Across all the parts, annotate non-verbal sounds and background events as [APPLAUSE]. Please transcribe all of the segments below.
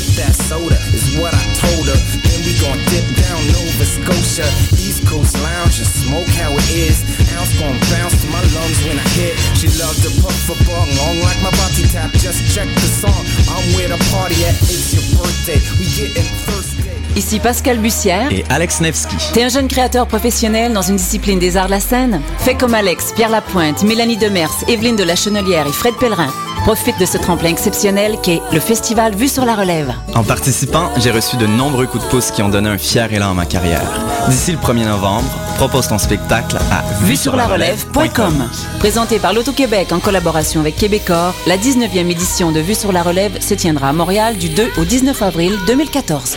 sip that soda, is what I told her. Then we gon' dip down Nova Scotia, East Coast Lounge, and smoke how it is. Ounce gon' bounce to my lungs when I hit. She loved to puff a bong, long like my body tap. Just check the song. I'm with a party at it's your birthday. We getting thirsty. Ici Pascal Bussière et Alex Nevsky. T'es un jeune créateur professionnel dans une discipline des arts de la scène? Fais comme Alex, Pierre Lapointe, Mélanie Demers, Evelyne de la Chenelière et Fred Pellerin. Profite de ce tremplin exceptionnel qu'est le festival Vue sur la Relève. En participant, j'ai reçu de nombreux coups de pouce qui ont donné un fier élan à ma carrière. D'ici le 1er novembre, propose ton spectacle à vue sur la relève.com. Présenté par l'Auto-Québec en collaboration avec Québecor, la 19e édition de Vue sur la Relève se tiendra à Montréal du 2 au 19 avril 2014.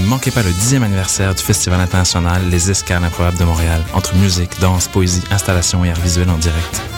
Ne manquez pas le dixième anniversaire du Festival international Les Escales improbables de Montréal, entre musique, danse, poésie, installation et art visuel en direct.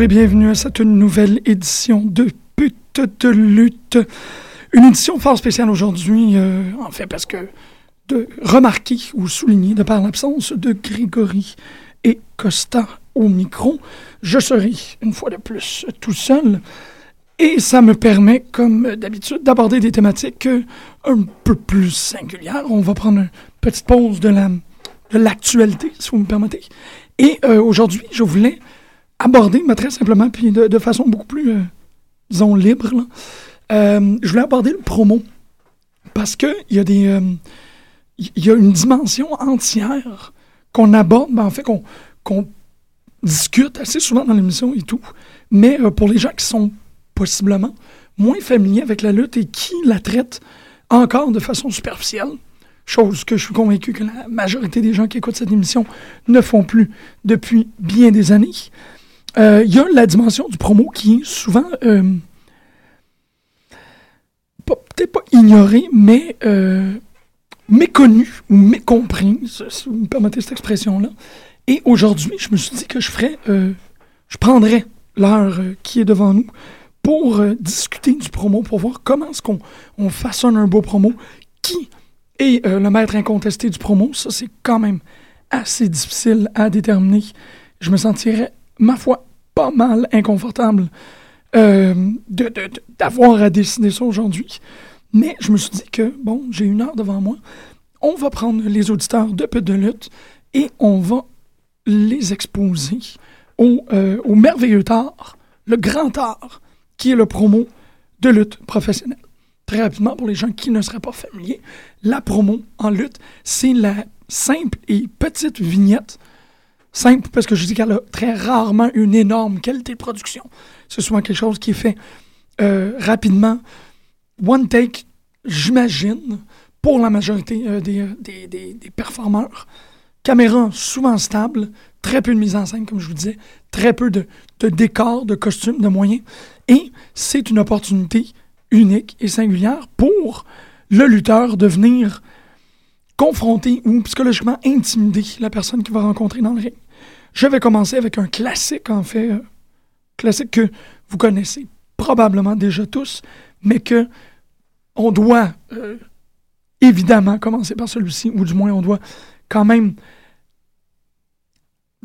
Et bienvenue à cette nouvelle édition de Pute de lutte. Une édition fort spéciale aujourd'hui, euh, en fait, parce que de remarquer ou souligner, de par l'absence de Grégory et Costa au micro, je serai une fois de plus tout seul. Et ça me permet, comme d'habitude, d'aborder des thématiques un peu plus singulières. On va prendre une petite pause de la de l'actualité, si vous me permettez. Et euh, aujourd'hui, je voulais aborder, mais très simplement, puis de, façon beaucoup plus, euh, disons, libre, euh, je voulais aborder le promo. Parce qu'il y a des il y a une dimension entière qu'on aborde, ben, en fait, qu'on discute assez souvent dans l'émission et tout. Mais euh, pour les gens qui sont possiblement moins familiers avec la lutte et qui la traitent encore de façon superficielle, chose que je suis convaincu que la majorité des gens qui écoutent cette émission ne font plus depuis bien des années, euh, il y a la dimension du promo qui est souvent euh, peut-être pas ignorée, mais méconnue ou mécomprise, si vous me permettez cette expression-là. Et aujourd'hui, je me suis dit que je ferais, euh, je prendrais l'heure euh, qui est devant nous pour euh, discuter du promo, pour voir comment est-ce qu'on on façonne un beau promo, qui est le maître incontesté du promo. Ça, c'est quand même assez difficile à déterminer. Je me sentirais, ma foi, pas mal inconfortable d'avoir à décider ça aujourd'hui. Mais je me suis dit que, bon, j'ai une heure devant moi. On va prendre les auditeurs de Peu de lutte et on va les exposer au, euh, au merveilleux art, le grand art, qui est le promo de lutte professionnelle. Très rapidement, pour les gens qui ne seraient pas familiers, la promo en lutte, c'est la simple et petite vignette. Simple parce que je dis qu'elle a très rarement une énorme qualité de production. C'est souvent quelque chose qui est fait euh, rapidement one take, j'imagine, pour la majorité euh, euh, des, des, des, performeurs, caméra souvent stable, très peu de mise en scène, comme je vous disais, très peu de, de décors, de costumes, de moyens. Et c'est une opportunité unique et singulière pour le lutteur de venir confronter ou psychologiquement intimider la personne qu'il va rencontrer dans le ring. Je vais commencer avec un classique, en fait, euh, classique que vous connaissez probablement déjà tous, mais que on doit euh, évidemment commencer par celui-ci, ou du moins on doit quand même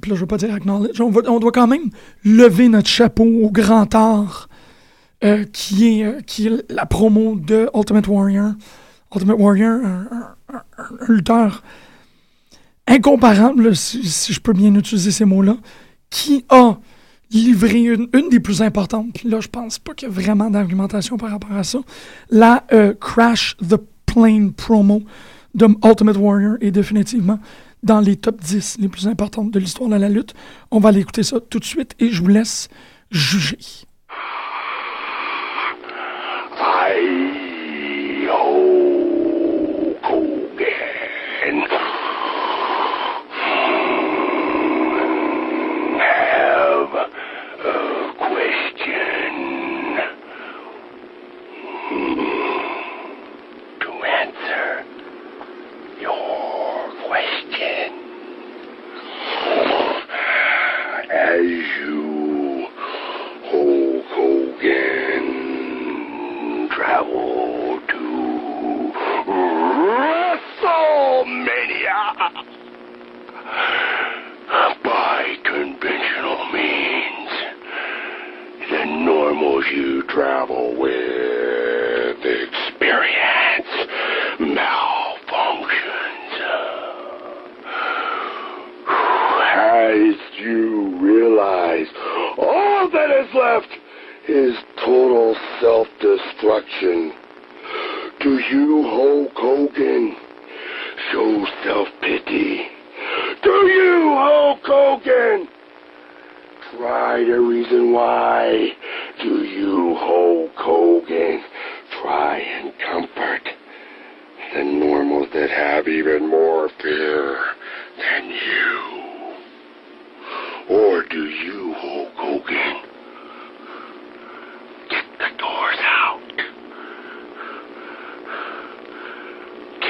puis là, je veux pas dire acknowledge, on, on, doit quand même lever notre chapeau au grand art euh, qui, est, qui est la promo de Ultimate Warrior. Ultimate Warrior, un, lutteur incomparable, si, je peux bien utiliser ces mots-là, qui a livré une, des plus importantes, là je pense pas qu'il y a vraiment d'argumentation par rapport à ça, la euh, Crash the Plane promo de Ultimate Warrior est définitivement dans les top 10 les plus importantes de l'histoire de la lutte. On va aller écouter ça tout de suite et je vous laisse juger.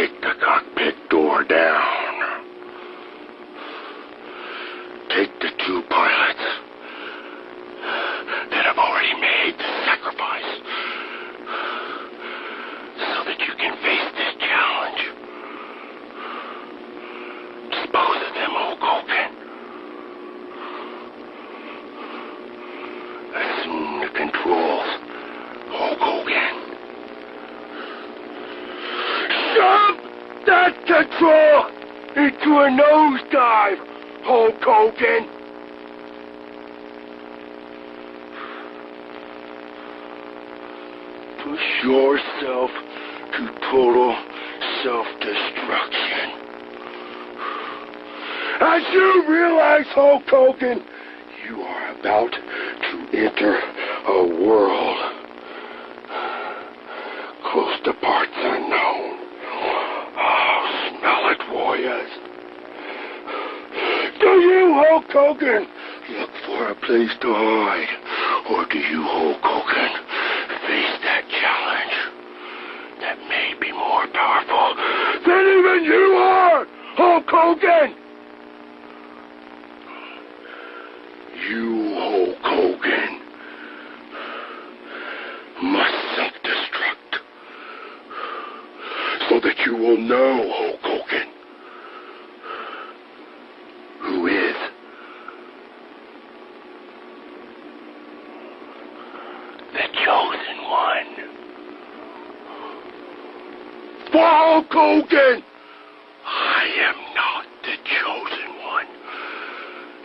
kick the cockpit door down. Into a nosedive, Hulk Hogan! Push yourself to total self-destruction. As you realize, Hulk Hogan, you are about to enter a world close to part. guys. Do you, Hulk Hogan, look for a place to hide? Or do you, Hulk Hogan, face that challenge that may be more powerful than even you are, Hulk Hogan? You, Hulk Hogan, must self-destruct so that you will know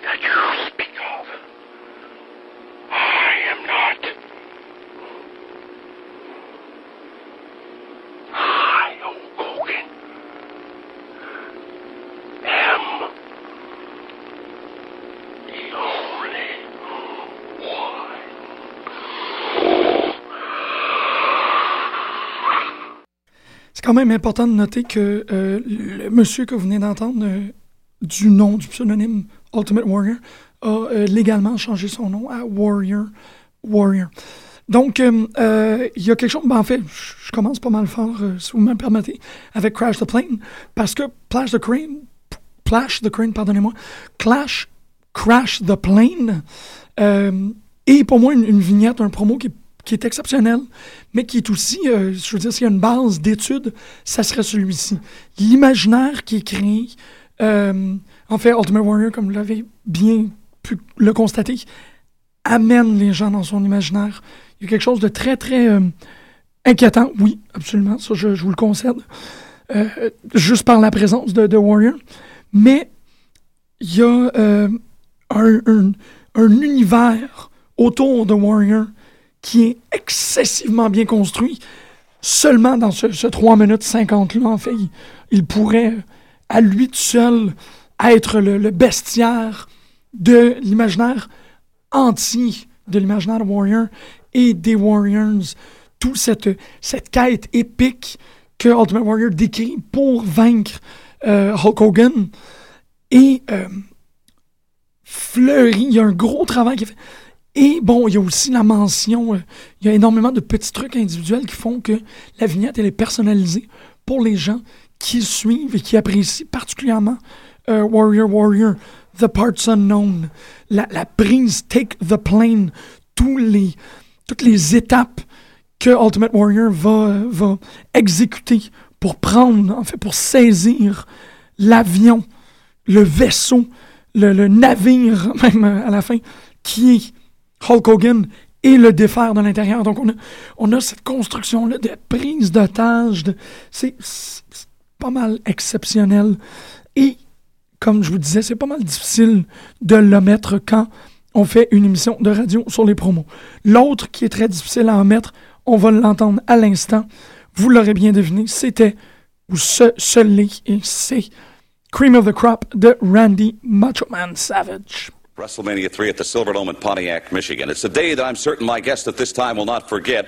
that you speak of. I am not. I, C'est quand même important de noter que euh, le monsieur que vous venez d'entendre, euh, du nom, du pseudonyme Ultimate Warrior, a légalement changé son nom à Warrior Warrior. Donc, il y a quelque chose. Ben, en fait, je commence pas mal fort, si vous me permettez, avec Crash the Plane, parce que Plash the Crane, Plash the Crane, pardonnez-moi, Clash, Crash the Plane, est pour moi une, vignette, un promo qui est exceptionnel, mais qui est aussi, euh, je veux dire, s'il y a une base d'études, ça serait celui-ci. L'imaginaire qui est créé, euh, en fait, Ultimate Warrior, comme vous l'avez bien pu le constater, amène les gens dans son imaginaire. Il y a quelque chose de très, très euh, inquiétant, oui, absolument, ça je, vous le concède, juste par la présence de, Warrior, mais il y a un, un univers autour de Warrior qui est excessivement bien construit. Seulement dans ce, 3 minutes 50-là, en fait, il, pourrait, à lui tout seul, être le, bestiaire de l'imaginaire entier de l'imaginaire Warrior et des Warriors. Toute cette, cette quête épique que Ultimate Warrior décrit pour vaincre euh, Hulk Hogan. Et euh, fleuri, il y a un gros travail qui est fait. Et bon, il y a aussi la mention, euh, il y a énormément de petits trucs individuels qui font que la vignette, elle est personnalisée pour les gens qui suivent et qui apprécient particulièrement Warrior Warrior, The Parts Unknown, la, prise Take the Plane, tous les, toutes les étapes que Ultimate Warrior va, va exécuter pour prendre, en fait, pour saisir l'avion, le vaisseau, le, le, navire, [LAUGHS] même à la fin, qui est Hulk Hogan et le défaire de l'intérieur. Donc, on a, on a cette construction-là de prise d'otage. C'est pas mal exceptionnel. Et, comme je vous disais, c'est pas mal difficile de le mettre quand on fait une émission de radio sur les promos. L'autre qui est très difficile à en mettre, on va l'entendre à l'instant. Vous l'aurez bien deviné, c'était, ou ce, ce et c'est Cream of the Crop de Randy Macho Man Savage. WrestleMania 3 at the Silverdome in Pontiac, Michigan. It's a day that I'm certain my guest at this time will not forget.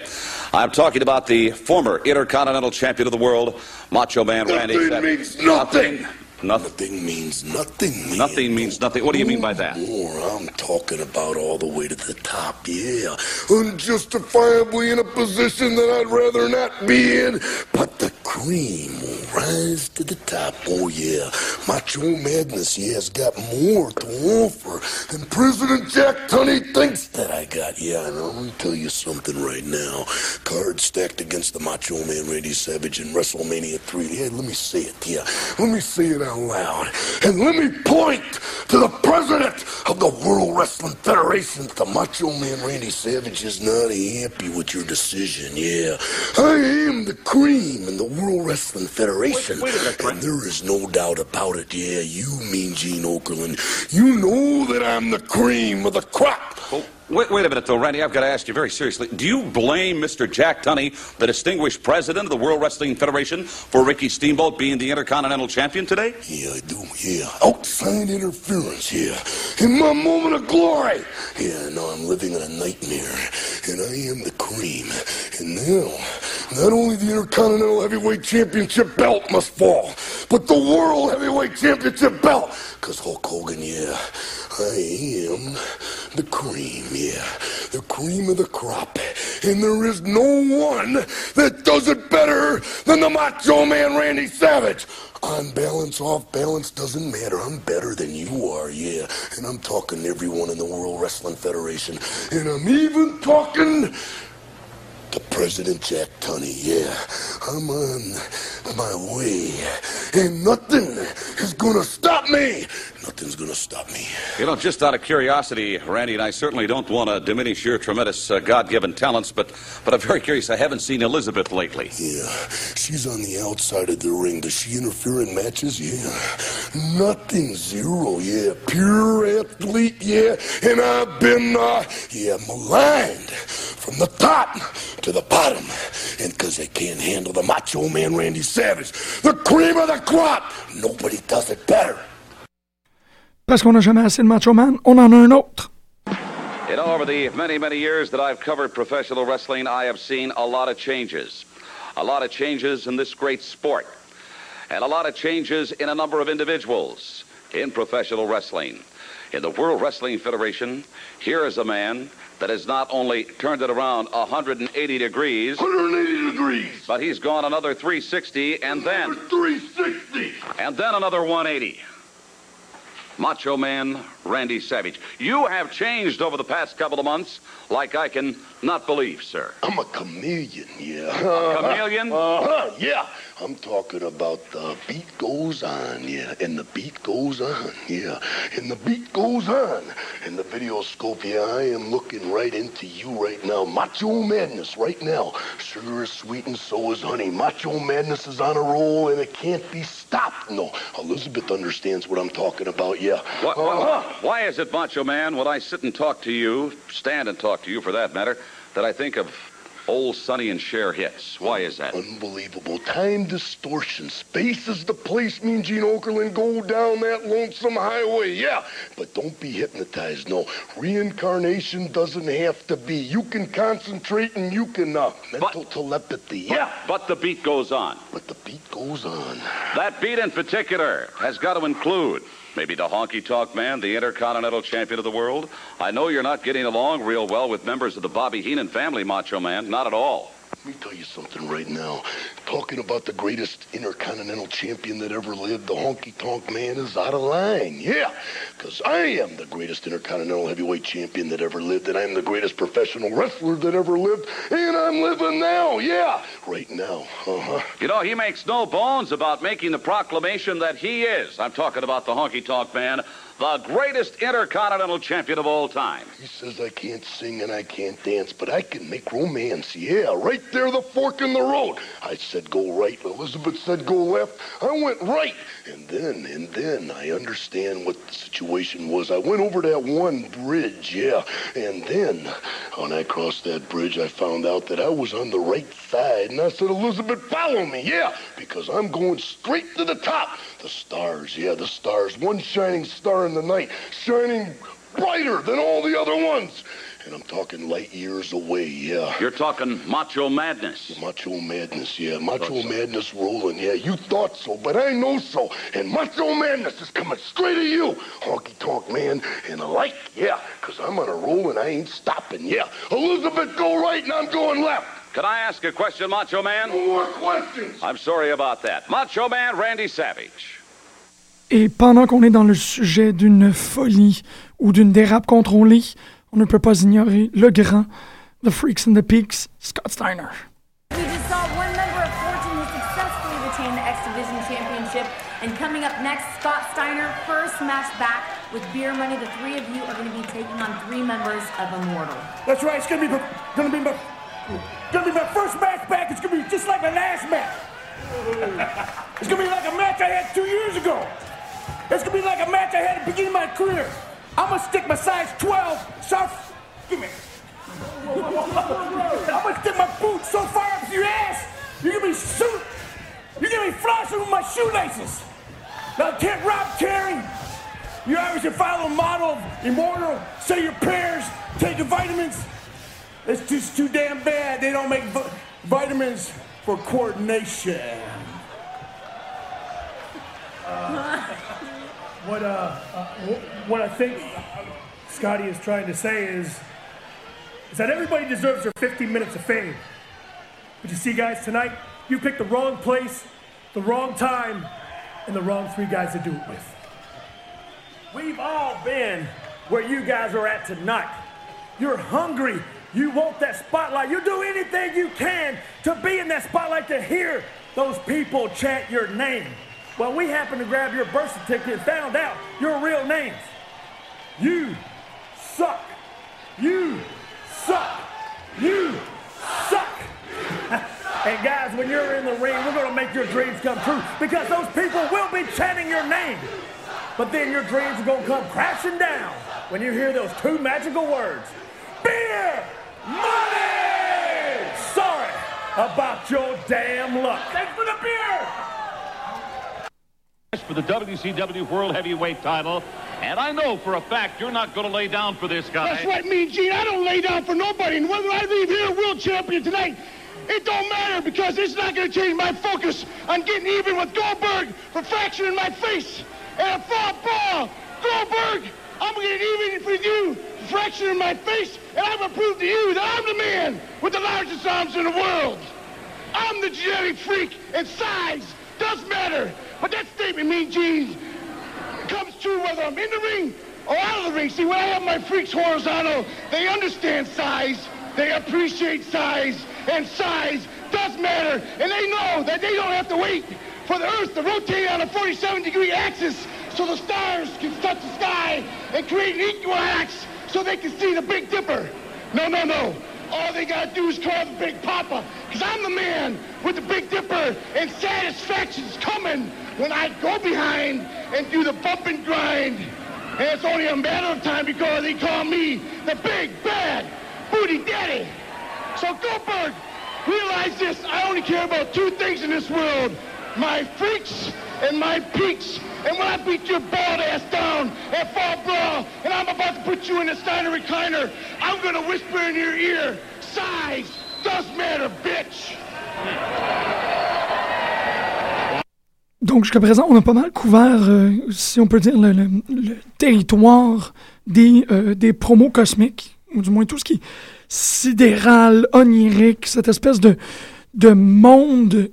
I'm talking about the former Intercontinental Champion of the world, Macho Man Randy Savage. means nothing. nothing. Nothing means nothing. Nothing means nothing. What do you mean by that? More, I'm talking about all the way to the top, yeah. Unjustifiably in a position that I'd rather not be in, but the cream will rise to the top, oh yeah. Macho Madness, yeah, has got more to offer than President Jack Tunney thinks that I got. Yeah, and I'm gonna tell you something right now. Cards stacked against the Macho Man Randy Savage in WrestleMania 3. Yeah, let me say it, yeah. Let me say it out out loud. And let me point to the president of the World Wrestling Federation. The Macho Man Randy Savage is not happy with your decision. Yeah, I am the cream in the World Wrestling Federation. Wait, wait minute, and there is no doubt about it. Yeah, you mean Gene Okerlund. You know that I'm the cream of the crop. Oh. Wait, wait, a minute, though, Randy. I've got to ask you very seriously. Do you blame Mr. Jack Tunney, the distinguished president of the World Wrestling Federation, for Ricky Steamboat being the Intercontinental Champion today? Yeah, I do. Yeah. Outside interference. Yeah. In my moment of glory. Yeah, no, I'm living in a nightmare. And I am the cream. And now, not only the Intercontinental Heavyweight Championship belt must fall, but the World Heavyweight Championship belt. Because Hulk Hogan, yeah. I am the cream, yeah. The cream of the crop. And there is no one that does it better than the Macho Man Randy Savage. On balance, off balance, doesn't matter. I'm better than you are, yeah. And I'm talking to everyone in the World Wrestling Federation. And I'm even talking to President Jack Tunney, yeah. I'm on my way. And nothing is gonna stop me. Nothing's gonna stop me. You know, just out of curiosity, Randy, and I certainly don't want to diminish your tremendous uh, God-given talents, but but I'm very curious. I haven't seen Elizabeth lately. Yeah, she's on the outside of the ring. Does she interfere in matches? Yeah, nothing, zero. Yeah, pure athlete. Yeah, and I've been uh, yeah maligned from the top to the bottom, and because they can't handle the Macho Man Randy Savage, the cream of the crop. Nobody does it better. Parce qu'on n'a jamais assez de Macho Man, on en a un autre. You know, over the many, many years that I've covered professional wrestling, I have seen a lot of changes. A lot of changes in this great sport. And a lot of changes in a number of individuals. in professional wrestling. In the World Wrestling Federation, here is a man that has not only turned it around 180 degrees, 180 degrees. but he's gone another 360 and then 360. and then another 180. Macho Man Randy Savage. You have changed over the past couple of months like I can not believe, sir. I'm a chameleon, yeah. A chameleon? Uh-huh, yeah. I'm talking about the beat goes on, yeah. And the beat goes on, yeah. And the beat goes on. And the video scope, yeah, I am looking right into you right now. Macho Madness right now. Sugar is sweet and so is honey. Macho Madness is on a roll and it can't be stopped. No, Elizabeth understands what I'm talking about, yeah. What, Uh-huh. Why is it, Macho Man, when I sit and talk to you, stand and talk to you for that matter, that I think of old Sonny and Cher hits? Why is that? Unbelievable. Time distortion. Space is the place, me and Gene Okerlund go down that lonesome highway. Yeah, but don't be hypnotized. No, reincarnation doesn't have to be. You can concentrate and you can, uh, mental telepathy. Yeah, But the beat goes on. but the beat goes on. That beat in particular has got to include maybe the honky tonk man, the intercontinental champion of the world. I know you're not getting along real well with members of the Bobby Heenan family, Macho Man. Not at all. Let me tell you something right now. Talking about the greatest intercontinental champion that ever lived, the honky tonk man is out of line. Yeah, because I am the greatest intercontinental heavyweight champion that ever lived, and I'm the greatest professional wrestler that ever lived, and I'm living now. Yeah, right now. Uh huh. You know, he makes no bones about making the proclamation that he is, I'm talking about the honky tonk man, the greatest intercontinental champion of all time. He says I can't sing and I can't dance, but I can make romance. Yeah, right there, the fork in the road. I said go right. Elizabeth said go left. I went right. And then, and then I understand what the situation was. I went over that one bridge, yeah. And then, when I crossed that bridge, I found out that I was on the right side. And I said, Elizabeth, follow me, yeah, because I'm going straight to the top. The stars, yeah, the stars. One shining star in the night, shining brighter than all the other ones. And I'm talking light years away, yeah. You're talking macho madness. Macho Madness, yeah. Macho Madness rolling, yeah. You thought so, but I know so. And Macho Madness is coming straight at you, honky tonk man. And I like, yeah, because I'm on a roll and I ain't stopping, yeah. Elizabeth, go right and I'm going left. Can I ask a question, Macho Man? No more questions. I'm sorry about that. Macho Man Randy Savage. Et pendant qu'on est dans le sujet d'une folie ou d'une dérape contrôlée, on ne peut pas ignorer le grand, The Freaks and the Peaks, Scott Steiner. We just saw one member of Fortune who successfully retained the X Division Championship. And coming up next, Scott Steiner, first match back with beer money. The three of you are going to be taking on three members of Immortal. That's right. It's gonna be my- gonna be my gonna be my first match back. It's gonna be just like my last match. It's gonna be like a match I had two years ago. It's gonna be like a match I had at the beginning of my career. I'm gonna stick my size 12 South. Give me. [LAUGHS] I'm gonna stick my boots so far up your ass. You're gonna be shoot. You're gonna be flossing with my shoelaces. Now, can't Rob Terry. You obviously follow a model of immortal, say your prayers, take your vitamins. It's just too damn bad they don't make vi- vitamins for coordination. Uh, [LAUGHS] [LAUGHS] what, uh, uh, what I think Scotty is trying to say is, is that everybody deserves their 15 minutes of fame. But you see, guys, tonight you picked the wrong place, the wrong time, and the wrong three guys to do it with. We've all been where you guys are at tonight. You're hungry. You want that spotlight. You do anything you can to be in that spotlight to hear those people chant your name. Well, we happened to grab your birth certificate and found out your real names. You suck. You suck. You suck. [LAUGHS] and guys, when you're in the ring, we're going to make your dreams come true because those people will be chanting your name. But then your dreams are going to come crashing down when you hear those two magical words beer money! Sorry about your damn luck. Thanks for the beer! For the WCW World Heavyweight title. And I know for a fact you're not going to lay down for this guy. That's right, me Gene. I don't lay down for nobody. And whether I leave here world champion tonight, it don't matter because it's not going to change my focus on getting even with Goldberg for fracturing my face. And for ball, Goldberg, I'm gonna get even with you, fraction in my face, and I'm gonna prove to you that I'm the man with the largest arms in the world. I'm the genetic freak, and size does matter. But that statement means, geez, comes true whether I'm in the ring or out of the ring. See, when I have my freaks horizontal, they understand size, they appreciate size, and size does matter. And they know that they don't have to wait for the Earth to rotate on a 47 degree axis so the stars can touch the sky and create an equinox so they can see the Big Dipper. No, no, no. All they gotta do is call the Big Papa, because I'm the man with the Big Dipper, and satisfaction's coming when I go behind and do the bump and grind. And it's only a matter of time because they call me the Big Bad Booty Daddy. So Goldberg, realize this, I only care about two things in this world, my freaks and my peaks. And when I beat your bald ass down at Fall Brawl, and I'm about to put you in a Steiner recliner, I'm gonna whisper in your ear, size does matter, bitch! Donc, jusqu'à présent, on a pas mal couvert, euh, si on peut dire, le, territoire des, euh, des promos cosmiques, ou du moins tout ce qui est sidéral, onirique, cette espèce de, de monde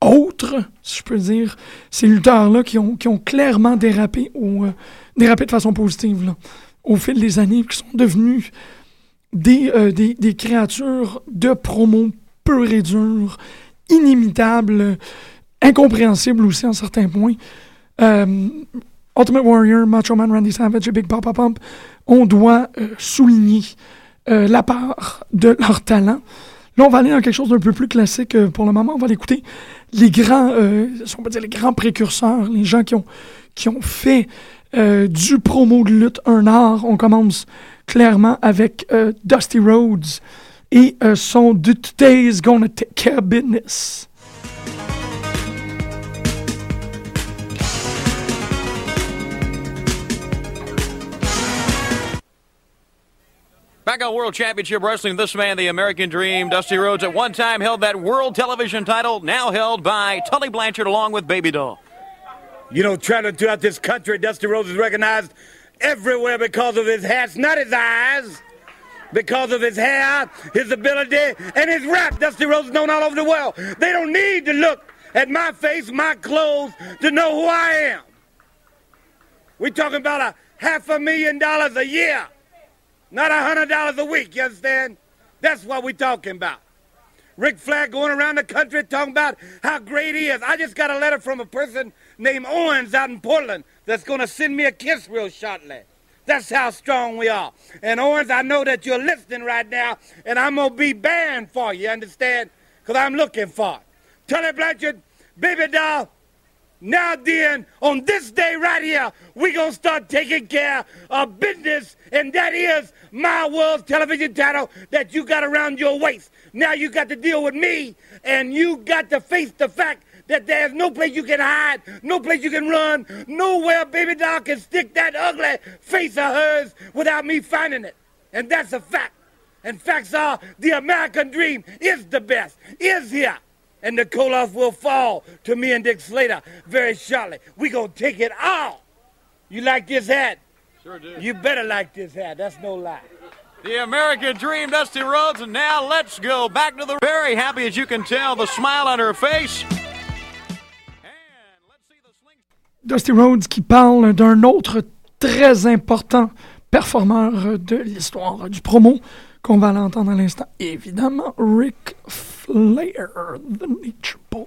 autre, si je peux dire, ces lutteurs-là qui ont, qui ont clairement dérapé, au, euh, dérapé de façon positive au fil des années, qui sont devenus des, des, des créatures de promo pur et dur, inimitables, incompréhensibles aussi en certains points. Euh, Ultimate Warrior, Macho Man, Randy Savage et Big Papa Pump, on doit euh, souligner euh, la part de leur talent. Là, on va aller dans quelque chose d'un peu plus classique euh, pour le moment. On va l'écouter les grands, si on peut dire les grands précurseurs, les gens qui ont, qui ont fait du promo de lutte un art. On commence clairement avec Dusty Rhodes et son de Today's Gonna Take Care Business. Back on World Championship Wrestling, this man, the American Dream, Dusty Rhodes, at one time held that world television title, now held by Tully Blanchard along with Baby Doll. You know, traveling throughout this country, Dusty Rhodes is recognized everywhere because of his hats, not his eyes. Because of his hair, his ability, and his rap, Dusty Rhodes is known all over the world. They don't need to look at my face, my clothes, to know who I am. We're talking about a half a million dollars a year, not a hundred dollars a week, you understand? That's what we're talking about. Ric Flair going around the country talking about how great he is. I just got a letter from a person named Owens out in Portland that's going to send me a kiss real shortly. That's how strong we are. And Owens, I know that you're listening right now, and I'm going to be banned for you, understand? Because I'm looking for it. Tully Blanchard, baby doll, now then, on this day right here, we to start taking care of business, and that is my world television title that you got around your waist. Now you got to deal with me, and you got to face the fact that there's no place you can hide, no place you can run, nowhere baby doll can stick that ugly face of hers without me finding it. And that's a fact. And facts are the American dream is the best, is here. And the Koloff will fall to me and Dick Slater very shortly. We gonna take it all. You like this hat? Sure do. You better like this hat. That's no lie. The American Dream, Dusty Rhodes, and now let's go back to the very happy as you can tell, the smile on her face. Dusty Rhodes qui parle d'un autre très important performeur de l'histoire du promo qu'on va l'entendre à l'instant. Évidemment, Ric Flair, the Nature Boy.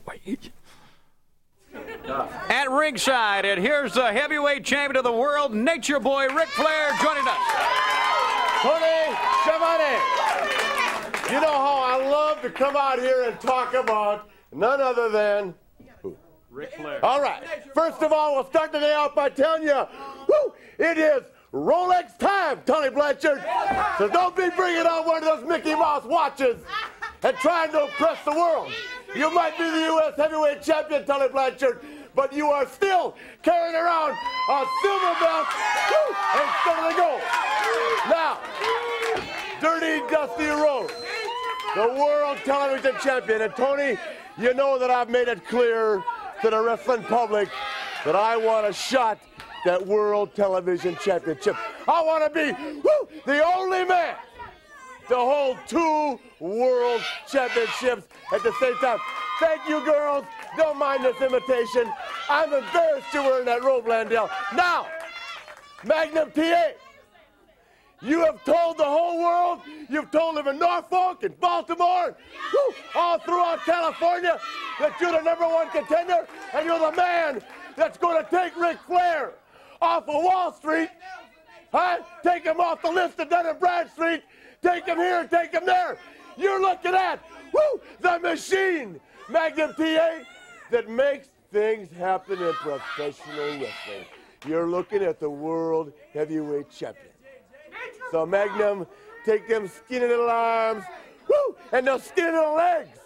At ringside, and here's the heavyweight champion of the world, Nature Boy Ric Flair, joining us. Tony Schiavone, you know how I love to come out here and talk about none other than Ric Flair. All right. First of all, we'll start the day out by telling you, whoo, it is Rolex time, Tully Blanchard. So don't be bringing on one of those Mickey Mouse watches and trying to oppress the world. You might be the U.S. heavyweight champion, Tully Blanchard, but you are still carrying around a silver belt woo, and still to go. Now, Dirty Dusty Rhodes, the world television champion. And Tony, you know that I've made it clear to the wrestling public that I want a shot that World Television Championship. I want to be woo, the only man to hold two World Championships at the same time. Thank you, girls. Don't mind this imitation. I'm embarrassed you're wearing that robe, Landel. Now, Magnum TA. You have told the whole world, you've told them in Norfolk and Baltimore, whew, all throughout California, that you're the number one contender and you're the man that's going to take Ric Flair off of Wall Street, huh? Take him off the list of Dun and Bradstreet, take him here, take him there. You're looking at, whoo, the machine, Magnum TA, that makes things happen in professional wrestling. You're looking at the world heavyweight champion. So Magnum, take them skinny little arms, whoo, and those skinny little legs,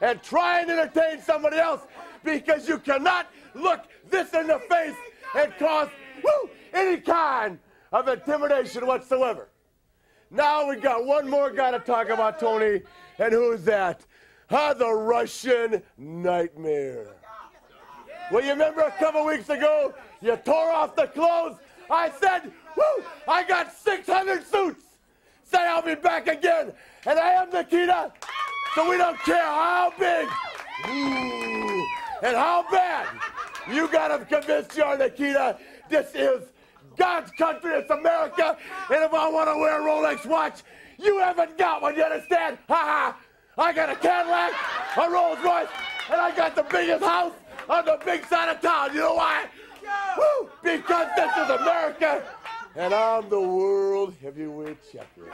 and try and entertain somebody else because you cannot look this in the face and cause whoo, any kind of intimidation whatsoever. Now we got one more guy to talk about, Tony, and who's that? Ah, the Russian Nightmare. Well, you remember a couple weeks ago, you tore off the clothes. I said, whoo, I got 600 suits. Say I'll be back again. And I am Nikita. So we don't care how big and how bad you got to convince your Nikita. This is God's country. It's America. And if I want to wear a Rolex watch, you haven't got one. You understand? Ha ha. I got a Cadillac, a Rolls Royce, and I got the biggest house on the big side of town. You know why? Woo! Because this is America, and I'm the world heavyweight champion.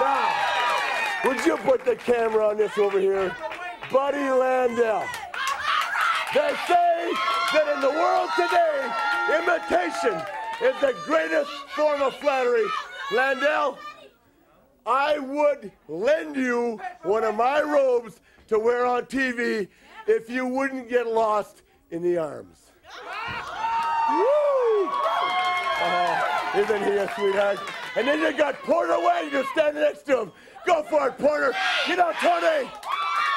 Now, would you put the camera on this over here? Buddy Landel. They say that in the world today, imitation is the greatest form of flattery. Landel, I would lend you one of my robes to wear on TV if you wouldn't get lost in the arms. Woo! Oh, isn't he a sweetheart? And then you got Porter Wayne just standing next to him. Go for it, Porter. You know, Tony,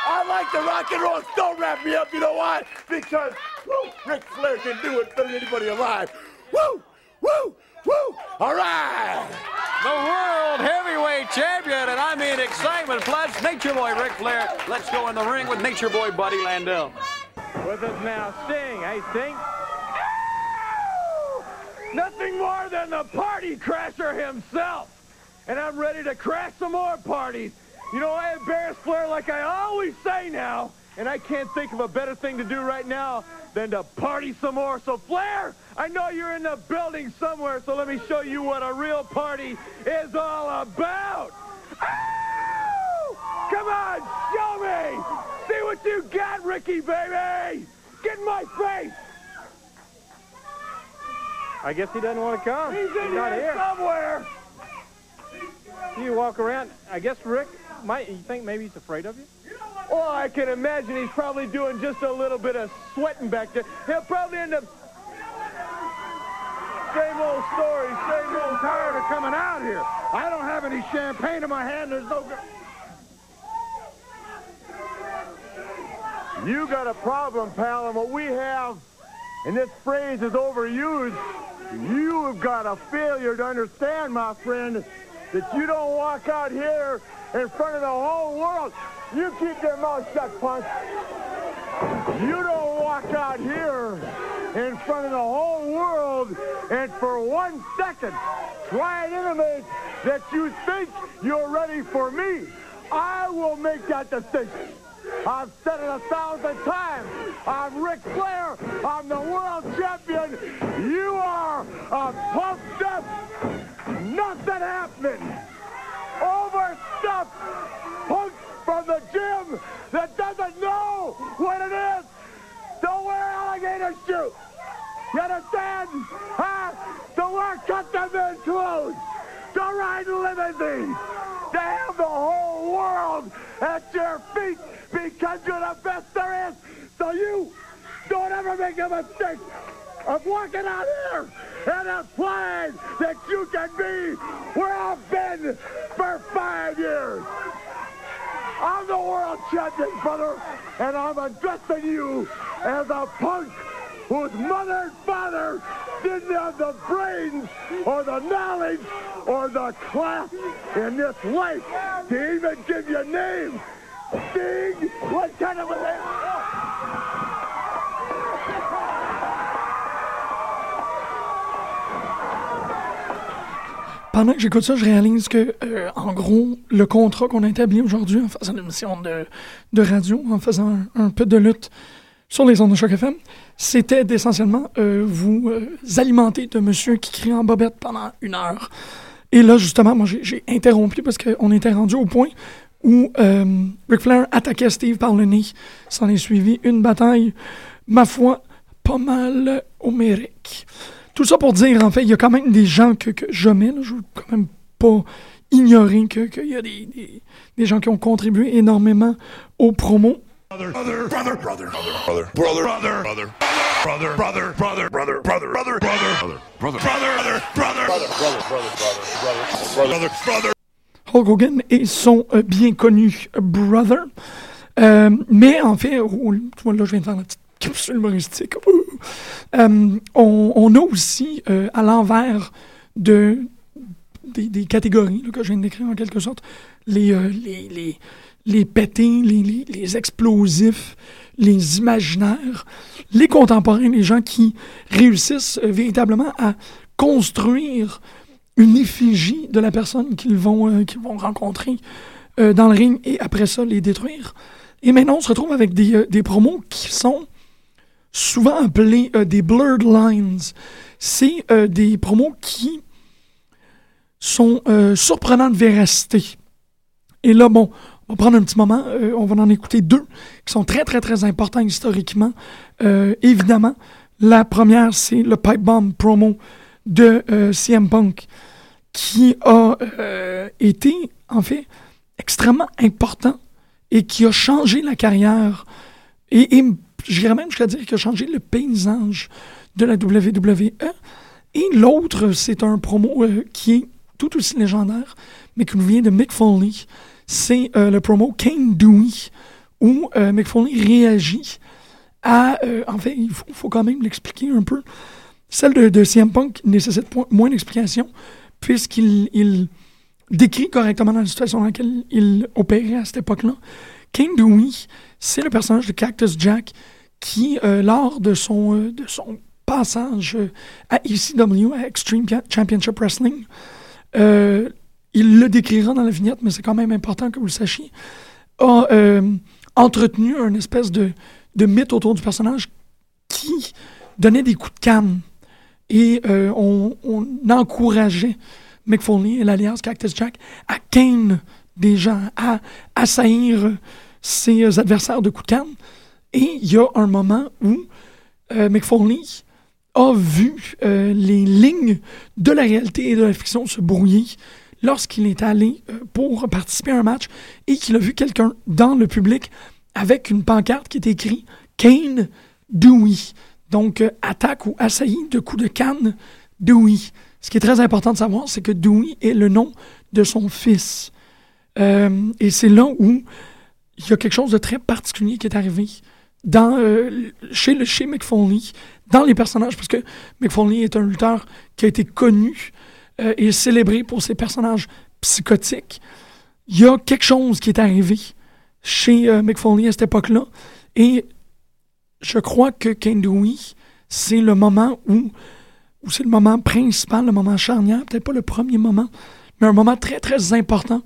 I like the rock and roll. Don't wrap me up. You know why? Because woo, Ric Flair can do it better than anybody alive. Woo! Woo! Woo! All right! The world heavyweight champion, and I mean excitement. Plus, Nature Boy Ric Flair. Let's go in the ring with Nature Boy Buddy Landel. With us now, Sting. Hey, Sting. Nothing more than the party crasher himself. And I'm ready to crash some more parties. You know, I embarrass Flair like I always say now. And I can't think of a better thing to do right now than to party some more. So, Flair, I know you're in the building somewhere, so let me show you what a real party is all about. Ow! Come on, show me! See what you got, Ricky, baby! Get in my face! I guess he doesn't want to come. He's in not here, here. somewhere. You walk around. I guess Rick might. You think maybe he's afraid of you? Oh, I can imagine he's probably doing just a little bit of sweating back there. He'll probably end up. Same old story, same old. tired of coming out here. I don't have any champagne in my hand. There's no. You got a problem, pal, and what we have, and this phrase is overused, you have got a failure to understand, my friend, that you don't walk out here in front of the whole world. You keep your mouth shut, punk. You don't walk out here in front of the whole world and for one second try and intimate that you think you're ready for me. I will make that decision. I've said it a thousand times. I'm Ric Flair. I'm the world champion. You are a pumped up, nothing happening, overstuffed from the gym that doesn't know what it is Don't wear alligator shoes. You understand? Huh? To wear custom-made clothes. Don't ride limousines. To have the whole world at your feet because you're the best there is. So you don't ever make a mistake of walking out here and implying that you can be where I've been for five years. I'm the world champion, brother, and I'm addressing you as a punk whose mother and father didn't have the brains or the knowledge or the class in this life to even give you a name. Sting, what kind of a name? Pendant que j'écoute ça, je réalise que, euh, en gros, le contrat qu'on a établi aujourd'hui en faisant une émission de, de radio, en faisant un, peu de lutte sur les ondes de choc FM, c'était d'essentiellement euh, vous euh, alimenter de monsieur qui crie en bobette pendant une heure. Et là, justement, moi, j'ai- j'ai interrompu parce qu'on était rendu au point où euh, Ric Flair attaquait Steve par le nez. S'en est suivi une bataille, ma foi, pas mal homérique. Tout ça pour dire, en fait, il y a quand même des gens que, que je mets, je veux quand même pas ignorer qu'il y a des, gens qui ont contribué énormément aux promos. Hulk Hogan et son euh, bien connu euh, brother. Euh, mais en fait, oh, tu vois, là, je viens de faire la petite capsule humoristique. Euh, on, a aussi, euh, à l'envers de, des, catégories que je viens de décrire en quelque sorte, les, euh, les, les, les pétés, les, explosifs, les imaginaires, les contemporains, les gens qui réussissent euh, véritablement à construire une effigie de la personne qu'ils vont, qu'ils vont rencontrer dans le ring et après ça les détruire. Et maintenant, on se retrouve avec des, des promos qui sont souvent appelés euh, des blurred lines. C'est euh, des promos qui sont euh, surprenants de véracité. Et là, bon, on va prendre un petit moment, on va en écouter deux qui sont très, très, très importants historiquement. Évidemment, la première, c'est le Pipe Bomb promo de CM Punk qui a été, en fait, extrêmement important et qui a changé la carrière et, et j'irais même jusqu'à dire qu'il a changé le paysage de la WWE. Et l'autre, c'est un promo euh, qui est tout aussi légendaire, mais qui nous vient de Mick Foley. C'est euh, le promo Kane Dewey, où euh, Mick Foley réagit à... euh, en fait, il faut, quand même l'expliquer un peu. Celle de, CM Punk nécessite moins d'explication, puisqu'il il décrit correctement la situation dans laquelle il opérait à cette époque-là. Kane Dewey, c'est le personnage de Cactus Jack qui, euh, lors de son, euh, passage euh, à ECW, à Extreme Championship Wrestling, il le décrira dans la vignette, mais c'est quand même important que vous le sachiez, a entretenu un espèce de, de mythe autour du personnage qui donnait des coups de canne. Et on, on encourageait Mick Foley et l'Alliance Cactus Jack à Kane des gens, à assaillir ses euh, adversaires de coups de canne. Et il y a un moment où euh, Foley a vu euh, les lignes de la réalité et de la fiction se brouiller lorsqu'il est allé pour participer à un match et qu'il a vu quelqu'un dans le public avec une pancarte qui est écrit Kane Dewey. Donc, attaque ou assailli de coups de canne Dewey. Ce qui est très important de savoir, c'est que Dewey est le nom de son fils. Et c'est là où il y a quelque chose de très particulier qui est arrivé euh, chez, le, Foley, dans les personnages, parce que Mick Foley est un lutteur qui a été connu euh, et célébré pour ses personnages psychotiques. Il y a quelque chose qui est arrivé chez euh, Mick Foley à cette époque-là, et je crois que Dewey, c'est le moment où c'est le moment principal, le moment charnière, peut-être pas le premier moment, mais un moment très très important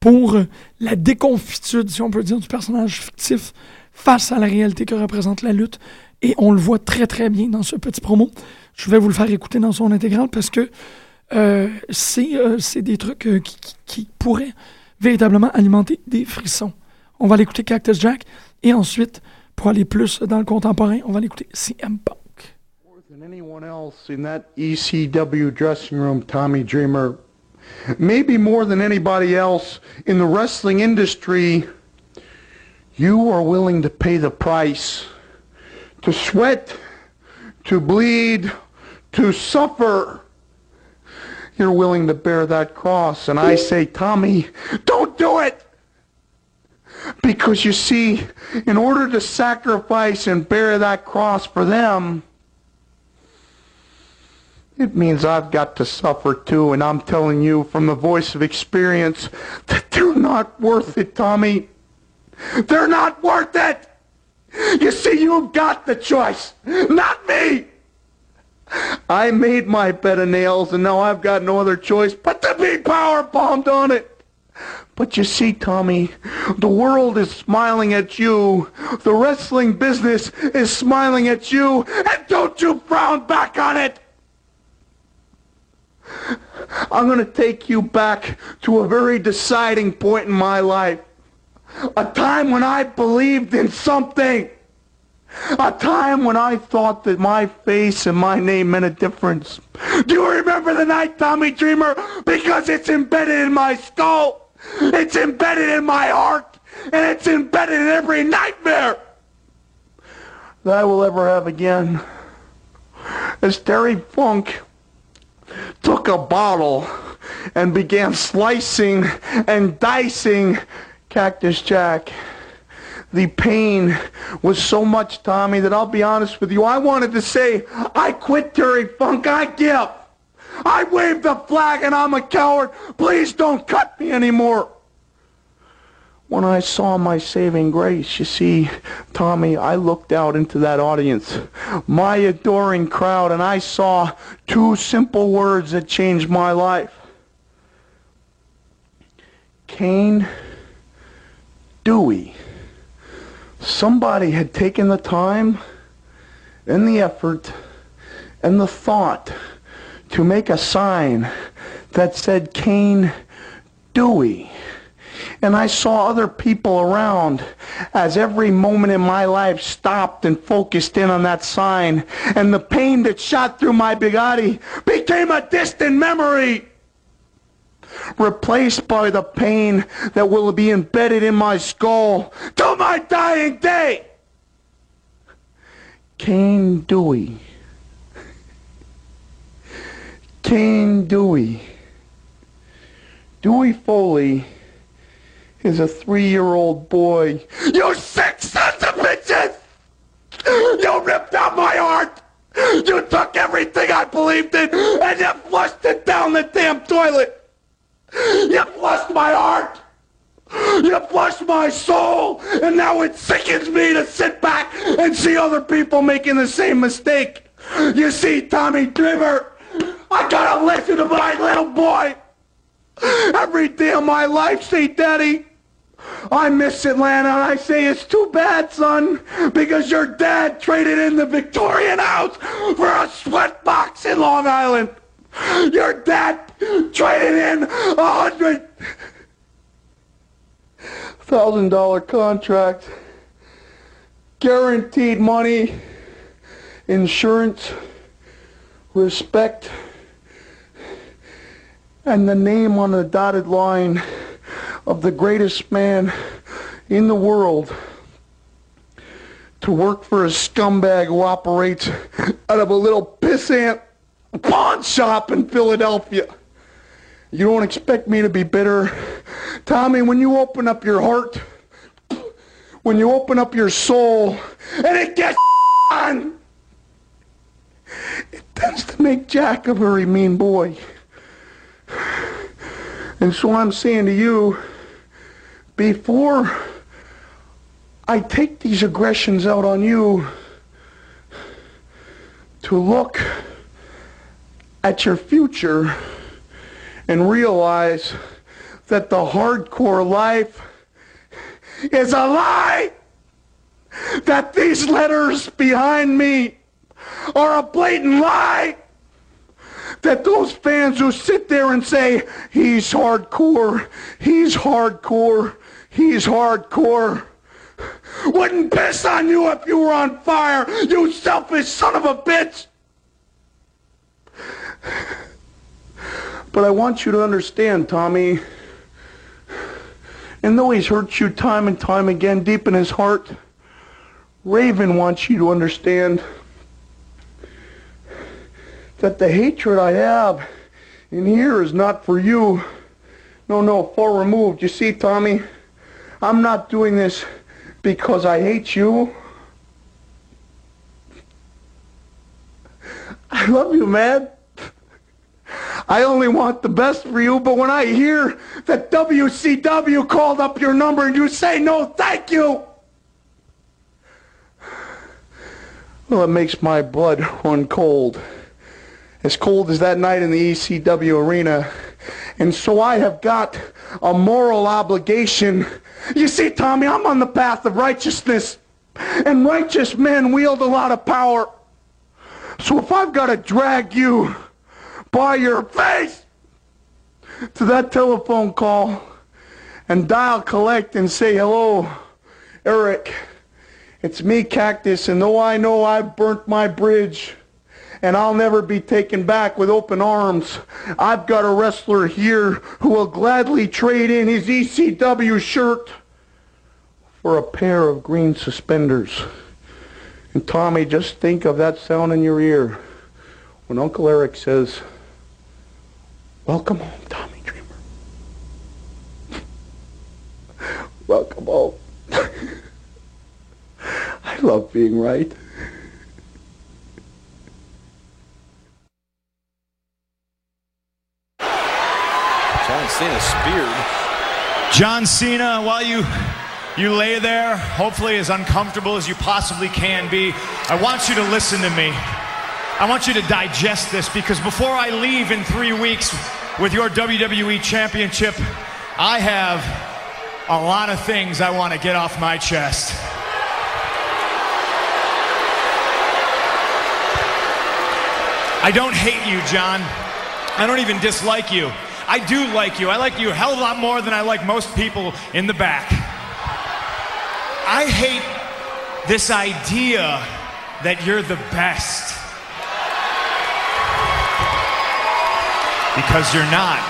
pour la déconfitude, si on peut dire, du personnage fictif face à la réalité que représente la lutte. Et on le voit très très bien dans ce petit promo. Je vais vous le faire écouter dans son intégrale parce que euh, c'est euh, des trucs euh, qui, qui- qui pourraient véritablement alimenter des frissons. On va l'écouter Cactus Jack et ensuite, pour aller plus dans le contemporain, on va l'écouter CM Punk. than anyone else in that ECW dressing room, Tommy Dreamer. Maybe more than anybody else in the wrestling industry, you are willing to pay the price, to sweat, to bleed, to suffer. You're willing to bear that cross. And I say, Tommy, don't do it! Because you see, in order to sacrifice and bear that cross for them, it means I've got to suffer too, and I'm telling you from the voice of experience that they're not worth it, Tommy. They're not worth it! You see, you've got the choice, not me! I made my bed of nails, and now I've got no other choice but to be power bombed on it. But you see, Tommy, the world is smiling at you. The wrestling business is smiling at you. And don't you frown back on it. I'm going to take you back to a very deciding point in my life. A time when I believed in something. A time when I thought that my face and my name meant a difference. Do you remember the night, Tommy Dreamer? Because it's embedded in my skull. It's embedded in my heart. And it's embedded in every nightmare that I will ever have again. As Terry Funk took a bottle and began slicing and dicing Cactus Jack. The pain was so much, Tommy, that I'll be honest with you. I wanted to say, I quit Terry Funk. I give. I waved the flag and I'm a coward. Please don't cut me anymore. When I saw my saving grace, you see, Tommy, I looked out into that audience, my adoring crowd, and I saw two simple words that changed my life. Cane Dewey. Somebody had taken the time and the effort and the thought to make a sign that said Cane Dewey. And I saw other people around as every moment in my life stopped and focused in on that sign. And the pain that shot through my body became a distant memory replaced by the pain that will be embedded in my skull till my dying day. Cane Dewey. Cane Dewey. Dewey Foley is a three-year-old boy. You sick sons of bitches! You ripped out my heart! You took everything I believed in and you flushed it down the damn toilet! You flushed my heart! You flushed my soul! And now it sickens me to sit back and see other people making the same mistake. You see, Tommy Dreamer, I gotta listen to my little boy. Every day of my life, say, Daddy, I miss Atlanta, I say it's too bad, son, because your dad traded in the Victorian house for a sweatbox in Long Island. Your dad traded in a hundred thousand dollar contract, guaranteed money, insurance, respect, and the name on the dotted line of the greatest man in the world to work for a scumbag who operates out of a little pissant pawn shop in Philadelphia. You don't expect me to be bitter. Tommy, when you open up your heart, when you open up your soul, and it gets on, it tends to make Jack a very mean boy. And so I'm saying to you, before I take these aggressions out on you, to look at your future and realize that the hardcore life is a lie. That these letters behind me are a blatant lie. That those fans who sit there and say, he's hardcore, he's hardcore, he's hardcore, wouldn't piss on you if you were on fire, you selfish son of a bitch. But I want you to understand, Tommy, and though he's hurt you time and time again deep in his heart, Raven wants you to understand that the hatred I have in here is not for you. No, no, far removed. You see, Tommy, I'm not doing this because I hate you. I love you, man. I only want the best for you, but when I hear that WCW called up your number and you say no thank you, well, it makes my blood run cold. As cold as that night in the ECW arena. And so I have got a moral obligation. You see, Tommy, I'm on the path of righteousness. And righteous men wield a lot of power. So if I've got to drag you by your face to that telephone call and dial collect and say, hello, Eric, it's me, Cactus, and though I know I've burnt my bridge and I'll never be taken back with open arms, I've got a wrestler here who will gladly trade in his ECW shirt for a pair of green suspenders. And Tommy, just think of that sound in your ear when Uncle Eric says, Welcome home, Tommy Dreamer. [LAUGHS] Welcome home. [LAUGHS] I love being right. John Cena speared. John Cena, while you you lay there, hopefully as uncomfortable as you possibly can be, I want you to listen to me. I want you to digest this because before I leave in three weeks with your WWE Championship, I have a lot of things I want to get off my chest. I don't hate you, John. I don't even dislike you. I do like you. I like you a hell of a lot more than I like most people in the back. I hate this idea that you're the best. Because you're not.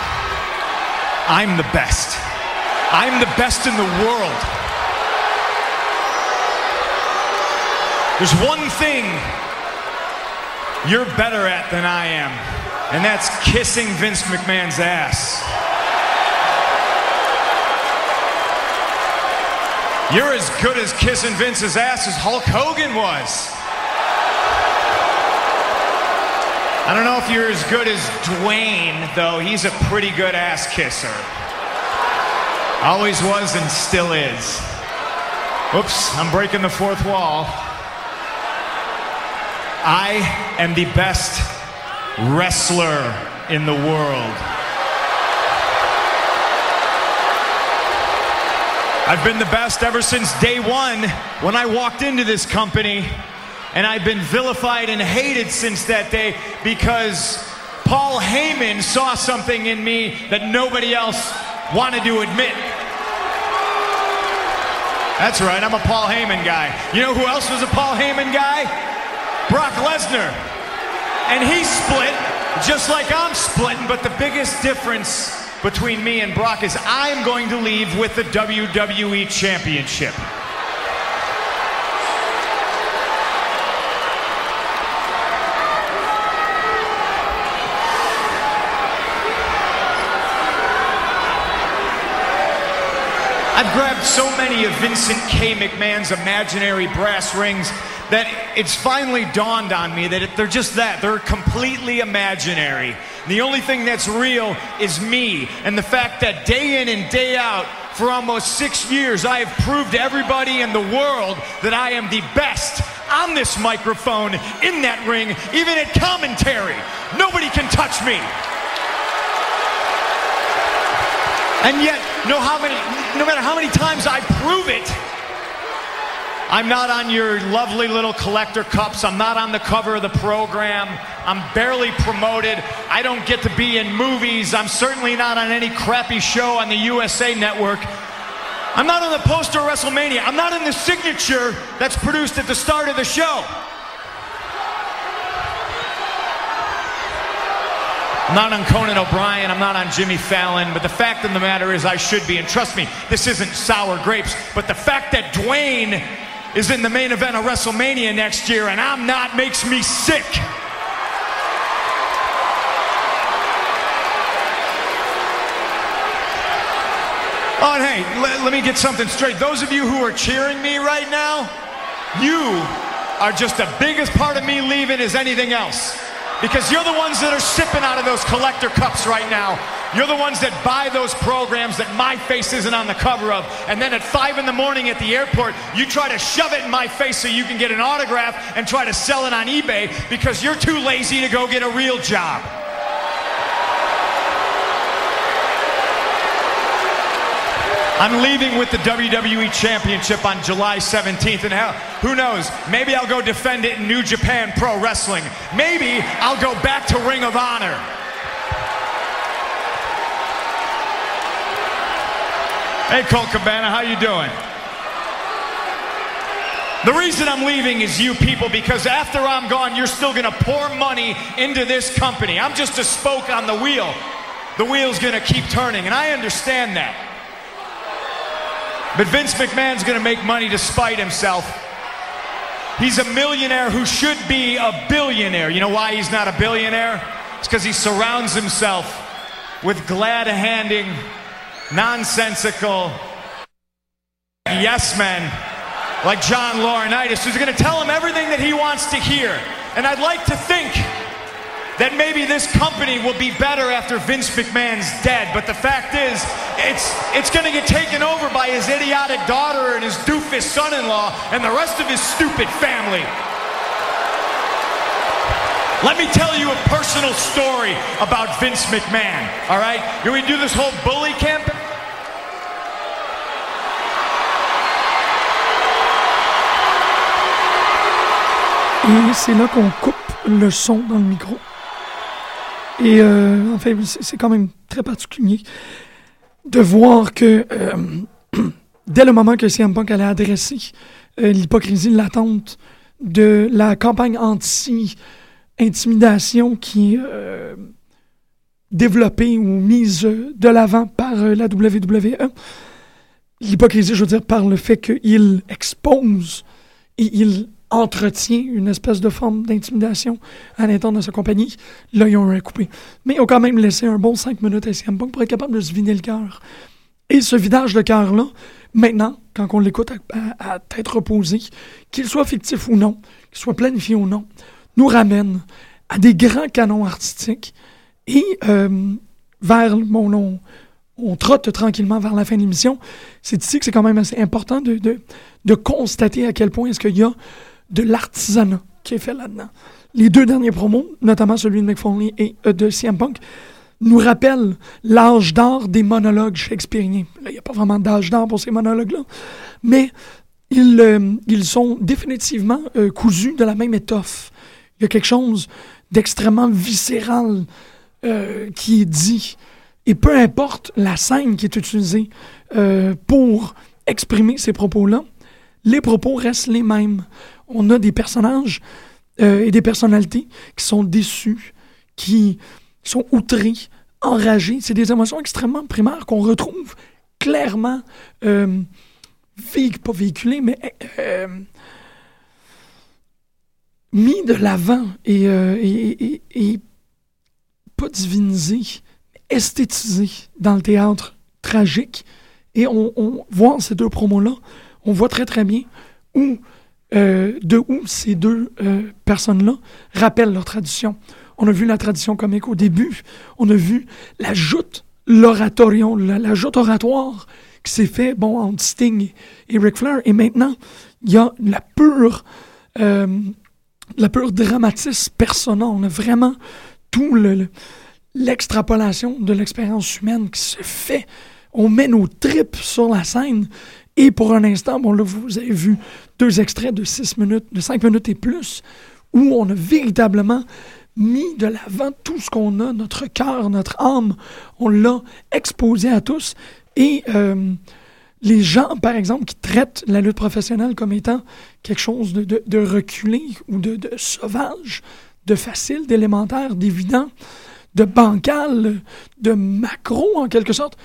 I'm the best. I'm the best in the world. There's one thing you're better at than I am, and that's kissing Vince McMahon's ass. You're as good as kissing Vince's ass as Hulk Hogan was. I don't know if you're as good as Dwayne, though. He's a pretty good ass kisser. Always was and still is. Oops, I'm breaking the fourth wall. I am the best wrestler in the world. I've been the best ever since day one when I walked into this company, and I've been vilified and hated since that day because Paul Heyman saw something in me that nobody else wanted to admit. That's right, I'm a Paul Heyman guy. You know who else was a Paul Heyman guy? Brock Lesnar. And he split just like I'm splitting, but the biggest difference between me and Brock is I'm going to leave with the WWE Championship. I've grabbed so many of Vincent K. McMahon's imaginary brass rings that it's finally dawned on me that they're just that. They're completely imaginary. The only thing that's real is me and the fact that day in and day out, for almost six years, I have proved to everybody in the world that I am the best on this microphone, in that ring, even at commentary. Nobody can touch me. And yet, no, how many, no matter how many times I prove it, I'm not on your lovely little collector cups. I'm not on the cover of the program. I'm barely promoted. I don't get to be in movies. I'm certainly not on any crappy show on the USA Network. I'm not on the poster of WrestleMania. I'm not in the signature that's produced at the start of the show. I'm not on Conan O'Brien. I'm not on Jimmy Fallon. But the fact of the matter is, I should be. And trust me, this isn't sour grapes. But the fact that Dwayne is in the main event of WrestleMania next year and I'm not makes me sick. Oh, hey, let, let me get something straight. Those of you who are cheering me right now, you are just the biggest part of me leaving as anything else. Because you're the ones that are sipping out of those collector cups right now. You're the ones that buy those programs that my face isn't on the cover of. And then at 5 in the morning at the airport, you try to shove it in my face so you can get an autograph and try to sell it on eBay because you're too lazy to go get a real job. I'm leaving with the WWE Championship on July 17th, and hell, who knows? Maybe I'll go defend it in New Japan Pro Wrestling. Maybe I'll go back to Ring of Honor. Hey, Colt Cabana, how you doing? The reason I'm leaving is you people because after I'm gone, you're still going to pour money into this company. I'm just a spoke on the wheel. The wheel's going to keep turning, and I understand that. But Vince McMahon's going to make money to spite himself. He's a millionaire who should be a billionaire. You know why he's not a billionaire? It's because he surrounds himself with glad handing, nonsensical yes men like John Laurinaitis, who's going to tell him everything that he wants to hear. And I'd like to think that maybe this company will be better after Vince McMahon's dead. But the fact is, it's, it's going to get taken over by his idiotic daughter and his doofus son-in-law and the rest of his stupid family. Let me tell you a personal story about Vince McMahon, all right? Can we do this whole bully campaign? Et c'est là qu'on coupe le son dans le micro. Et euh, en fait, c'est quand même très particulier de voir que euh, [CLEARS THROAT] dès le moment que CM Punk allait adresser euh, l'hypocrisie latente de la campagne anti-intimidation qui est euh, développée ou mise de l'avant par la WWE, l'hypocrisie, je veux dire, par le fait qu'il expose et il entretient une espèce de forme d'intimidation à l'intérieur de sa compagnie, là, ils ont recoupé. Mais ils ont quand même laissé un bon 5 minutes à CM Punk pour être capable de se vider le cœur. Et ce vidage de cœur-là, maintenant, quand on l'écoute à, tête reposée, qu'il soit fictif ou non, qu'il soit planifié ou non, nous ramène à des grands canons artistiques et euh, vers, bon, on, on trotte tranquillement vers la fin de l'émission. C'est ici que c'est quand même assez important de, de, de constater à quel point est-ce qu'il y a de l'artisanat qui est fait là-dedans. Les deux derniers promos, notamment celui de Foley et euh, de CM Punk, nous rappellent l'âge d'or des monologues shakespeariens. Il n'y a pas vraiment d'âge d'or pour ces monologues-là, mais ils, euh, ils sont définitivement euh, cousus de la même étoffe. Il y a quelque chose d'extrêmement viscéral qui est dit. Et peu importe la scène qui est utilisée pour exprimer ces propos-là, les propos restent les mêmes. On a des personnages euh, et des personnalités qui sont déçus, qui sont outrés, enragés. C'est des émotions extrêmement primaires qu'on retrouve clairement, euh, pas véhiculées, mais euh, mis de l'avant et, euh, et- et- pas divinisé, mais esthétisé dans le théâtre tragique. Et on, on voit ces deux promos-là, on voit très très bien où, euh, de où ces deux euh, personnes-là rappellent leur tradition. On a vu la tradition comique au début, on a vu la joute, l'oratorion, la, joute oratoire qui s'est fait bon, entre Sting et, Ric Flair. Et maintenant, il y a la pure, euh, la pure dramatisme persona. On a vraiment tout le- le- l'extrapolation de l'expérience humaine qui se fait. On met nos tripes sur la scène et pour un instant, bon là, vous avez vu deux extraits de 6 minutes, de 5 minutes et plus, où on a véritablement mis de l'avant tout ce qu'on a, notre cœur, notre âme. On l'a exposé à tous. Et euh, les gens, par exemple, qui traitent la lutte professionnelle comme étant quelque chose de reculé ou de, de sauvage, de facile, d'élémentaire, d'évident, de bancal, de macro en quelque sorte,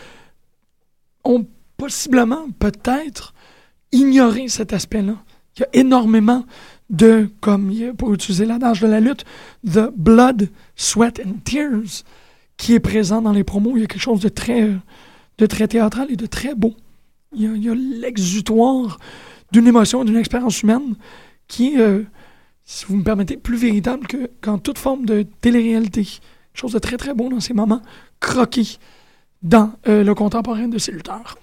ont possiblement, peut-être, ignoré cet aspect-là. Il y a énormément de, comme pour utiliser l'adage de la lutte, the blood, sweat and tears qui est présent dans les promos. Il y a quelque chose de très, de très théâtral et de très beau. Il y a, il y a l'exutoire d'une émotion, d'une expérience humaine qui est, euh, si vous me permettez, plus véritable que, qu'en toute forme de télé-réalité. Quelque chose de très très beau dans ces moments croqués dans euh, le contemporain de ces lutteurs.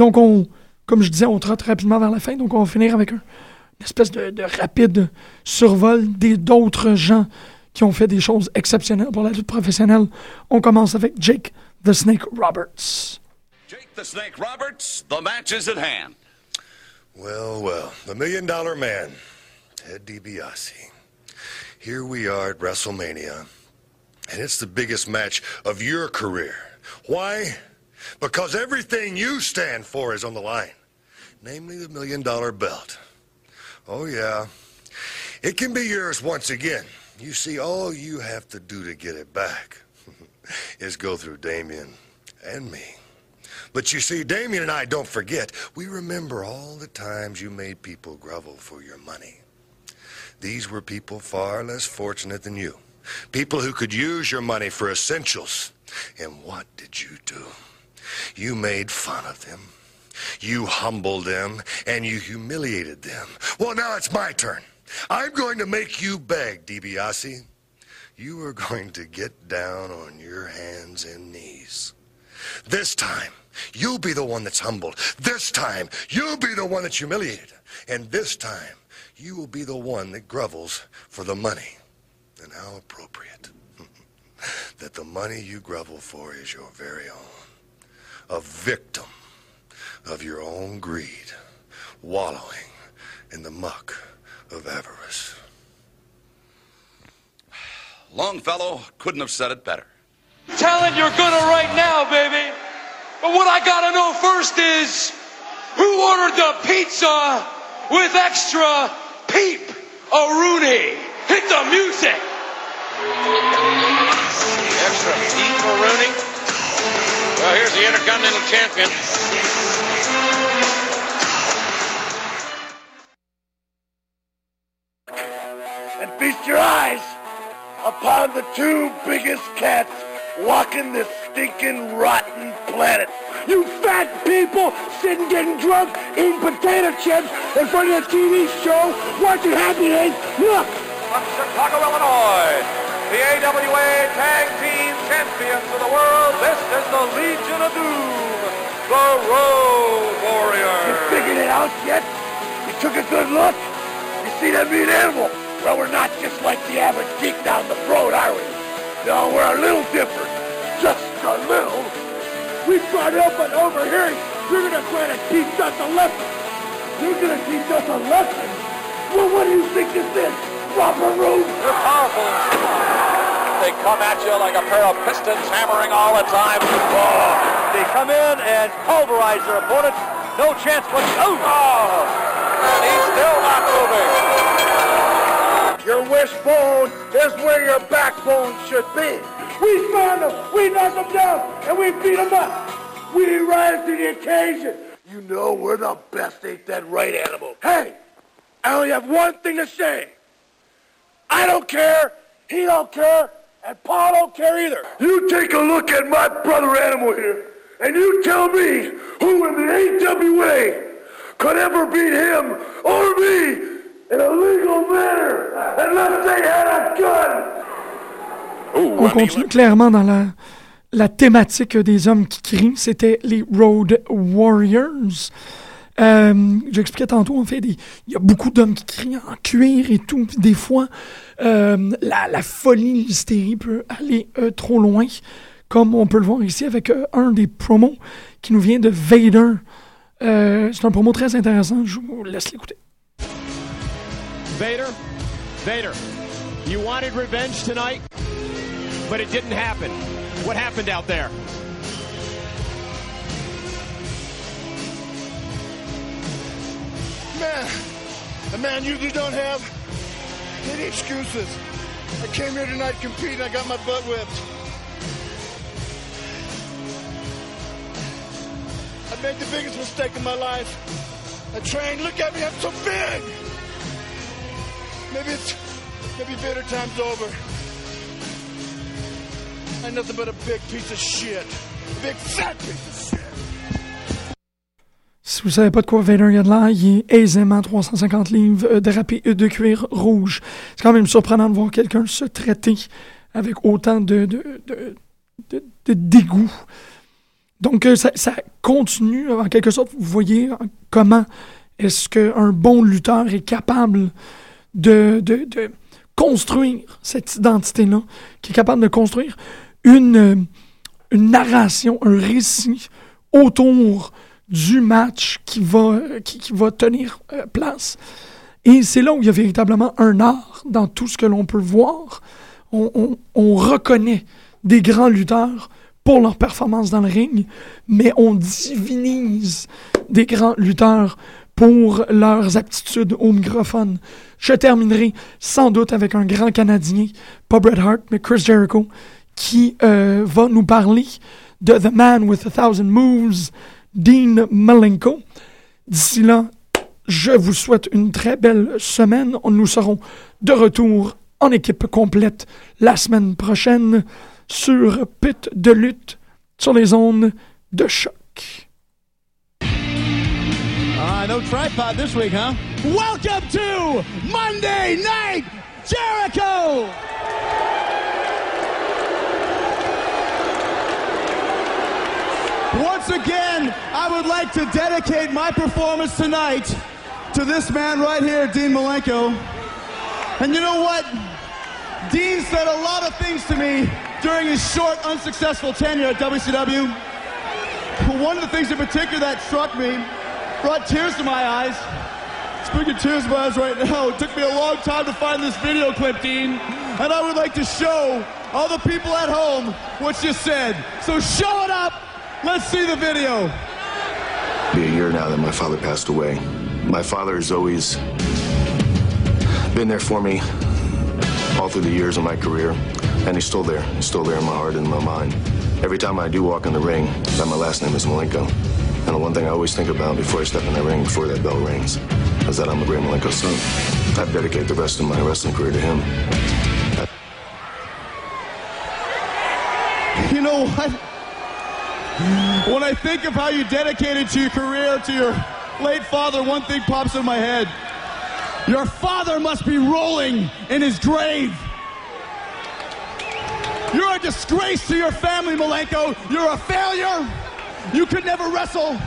Donc, on, comme je disais, on trotte rapidement vers la fin, donc on va finir avec un, une espèce de, de rapide survol des, d'autres gens qui ont fait des choses exceptionnelles pour la lutte professionnelle. On commence avec Jake the Snake Roberts. Jake the Snake Roberts, the match is at hand. Well, well, the million dollar man, Ted DiBiase. Here we are at WrestleMania, and it's the biggest match of your career. Why? Because everything you stand for is on the line, namely the million dollar belt. Oh, yeah. It can be yours once again. You see, all you have to do to get it back [LAUGHS] is go through Damien and me. But you see, Damien and I don't forget. We remember all the times you made people grovel for your money. These were people far less fortunate than you. People who could use your money for essentials. And what did you do? You made fun of them. You humbled them and you humiliated them. Well, now it's my turn. I'm going to make you beg, DiBiase. You are going to get down on your hands and knees. This time, you'll be the one that's humbled. This time, you'll be the one that's humiliated. And this time, you will be the one that grovels for the money. And how appropriate [LAUGHS] that the money you grovel for is your very own. A victim of your own greed, wallowing in the muck of avarice. Longfellow couldn't have said it better. Talent you're gonna right now, baby. But what I gotta know first is who ordered the pizza with extra peep a Rooney? Hit the music. Extra Pete Rooney. Well, here's the Intercontinental Champion. and feast your eyes upon the two biggest cats walking this stinking rotten planet. You fat people sitting getting drunk, eating potato chips in front of the TV show, watching Happy Days. Look! From Chicago, Illinois, the AWA Tag Team Champions of the world, this is the Legion of Doom, the Road You figured it out yet? You took a good look? You see that mean animal? Well, we're not just like the average geek down the road, are we? No, we're a little different. Just a little. We brought up an overhearing. You're gonna try to teach us a lesson. You're gonna teach us a lesson? Well, what do you think this is? Robert Roode? They're powerful. They come at you like a pair of pistons hammering all the time. Oh, they come in and pulverize their opponents. No chance for oh, oh, and he's still not moving. Your wishbone is where your backbone should be. We found them, we knocked them down, and we beat them up. We rise to the occasion. You know we're the best, ain't that right, animal? Hey, I only have one thing to say. I don't care, he don't care, and Paul don't care either. You take a look at my brother animal here, and you tell me who in the AWA could ever beat him or me in a legal manner, unless they had a gun. On continue clairement dans la, la thématique des hommes qui crient. C'était les Road Warriors. Euh, J'expliquais tantôt, en fait, il y a beaucoup d'hommes qui crient en cuir et tout. Des fois, euh, la, folie, l'hystérie peut aller euh, trop loin, comme on peut le voir ici avec un des promos qui nous vient de Vader. C'est un promo très intéressant. Je vous laisse l'écouter. Vader, Vader, you wanted revenge tonight, but it didn't happen. What happened out there? Man, the man usually don't have any excuses. I came here tonight competing, I got my butt whipped. I made the biggest mistake of my life. I trained, look at me, I'm so big! Maybe it's, maybe bitter time's over. I'm nothing but a big piece of shit. A big fat piece of shit. Si vous savez pas de quoi Vader a de il est aisément 350 livres euh, drapé de cuir rouge. C'est quand même surprenant de voir quelqu'un se traiter avec autant de, de, de, dégoût. Donc, euh, ça, continue, en quelque sorte, vous voyez hein, comment est-ce qu'un bon lutteur est capable de, de, de construire cette identité-là, qui est capable de construire une, euh, une narration, un récit autour du match qui va, qui, va tenir euh, place. Et c'est là où il y a véritablement un art dans tout ce que l'on peut voir. On reconnaît des grands lutteurs pour leur performance dans le ring, mais on divinise des grands lutteurs pour leurs aptitudes au microphone. Je terminerai sans doute avec un grand Canadien, pas Bret Hart, mais Chris Jericho, qui euh, va nous parler de The Man with a Thousand Moves, Dean Malenko. D'ici là, je vous souhaite une très belle semaine. Nous serons de retour en équipe complète la semaine prochaine sur Pit de lutte sur les ondes de choc. Uh, no tripod this week, huh? Welcome to Monday Night Jericho! Once again, I would like to dedicate my performance tonight to this man right here, Dean Malenko. And you know what? Dean said a lot of things to me during his short, unsuccessful tenure at WCW. One of the things in particular that struck me, brought tears to my eyes. Speaking of tears to my eyes right now, it took me a long time to find this video clip, Dean. And I would like to show all the people at home what you said. So show it up. Let's see the video. be a year now that my father passed away. My father has always been there for me all through the years of my career, and he's still there. He's still there in my heart and in my mind. Every time I do walk in the ring, that my last name is Malenko. And the one thing I always think about before I step in that ring, before that bell rings, is that I'm a great Malenko son. I dedicate the rest of my wrestling career to him. You know what? When I think of how you dedicated to your career to your late father, one thing pops in my head. Your father must be rolling in his grave. You're a disgrace to your family, Malenko. You're a failure. You could never wrestle.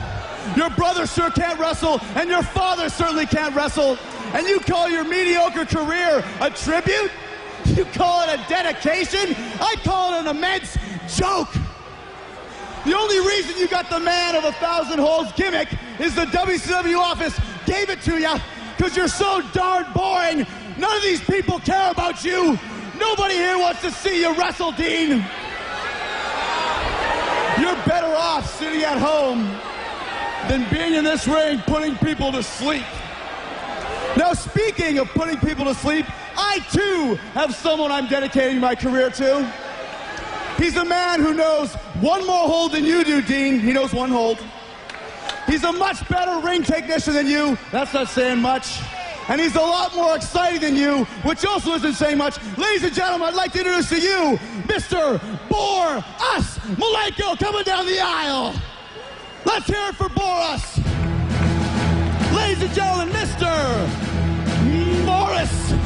Your brother sure can't wrestle, and your father certainly can't wrestle. And you call your mediocre career a tribute? You call it a dedication? I call it an immense joke. The only reason you got the man of a thousand holes gimmick is the WCW office gave it to you because you're so darn boring. None of these people care about you. Nobody here wants to see you wrestle, Dean. You're better off sitting at home than being in this ring putting people to sleep. Now, speaking of putting people to sleep, I too have someone I'm dedicating my career to. He's a man who knows one more hold than you do, Dean. He knows one hold. He's a much better ring technician than you. That's not saying much. And he's a lot more exciting than you, which also isn't saying much. Ladies and gentlemen, I'd like to introduce to you Mr. Bor Us Malenko coming down the aisle. Let's hear it for Boris. Ladies and gentlemen, Mr. Morris.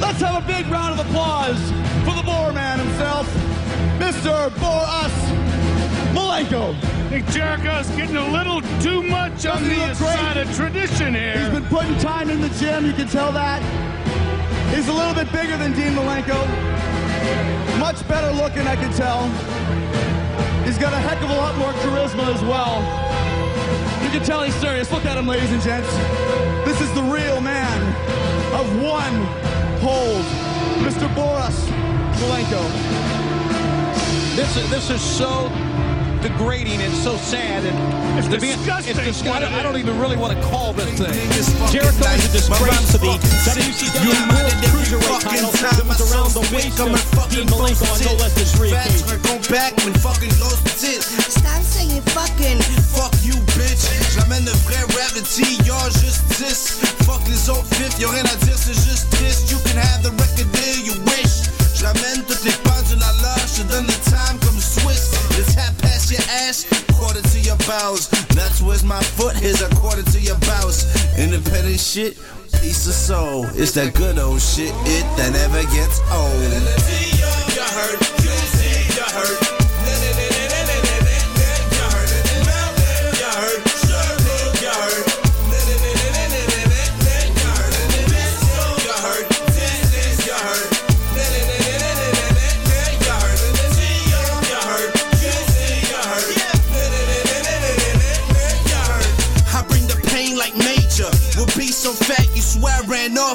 Let's have a big round of applause for the Boar Man himself, Mr. Boris Malenko. I think Jericho's getting a little too much on Doesn't the side of tradition here. He's been putting time in the gym, you can tell that. He's a little bit bigger than Dean Malenko. Much better looking, I can tell. He's got a heck of a lot more charisma as well. You can tell he's serious. Look at him, ladies and gents. This is the real man of one hold, Mr. Boris Malenko. This is, this is so degrading and so sad and It's to be- disgusting It's disgusting. what it I don't even really want to call this thing. Jericho is a disgrace to the WCW World Cruiserweight title that was around the waist of Dean Malenko on no less than three occasions. Go back when fucking goes to tit. Stop saying fucking. Fuck you, bitch. J'amène de vrais reality, y'all justice. Fuck les autres fifs, y'a rien à dire, c'est juste bowels. That's where's my foot, here's a quarter to your bounce. Independent shit, piece of soul. It's that good old shit, it that never gets old. You heard,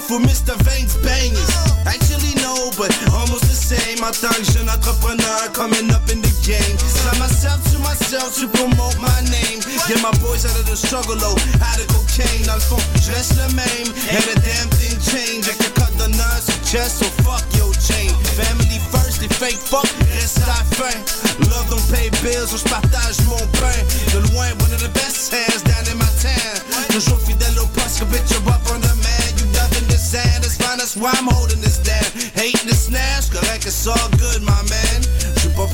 I with Mr. Vane's bangers. Actually, no, but almost the same. Tant que jeune entrepreneur coming up in the game. Sign myself to myself to promote my name. Get my boys out of the struggle, oh, out of cocaine. Dans le fond, je reste le même. And the damn thing change. I can cut the of chest, so fuck your chain. Family first, les fake fuck, reste la fin. Love don't pay bills, so je partage mon pain. De loin, one of the best hands down in my town. Toujours fidèle why I'm holding this down. Hating the snatch, like it's all good, my man. Je suis pas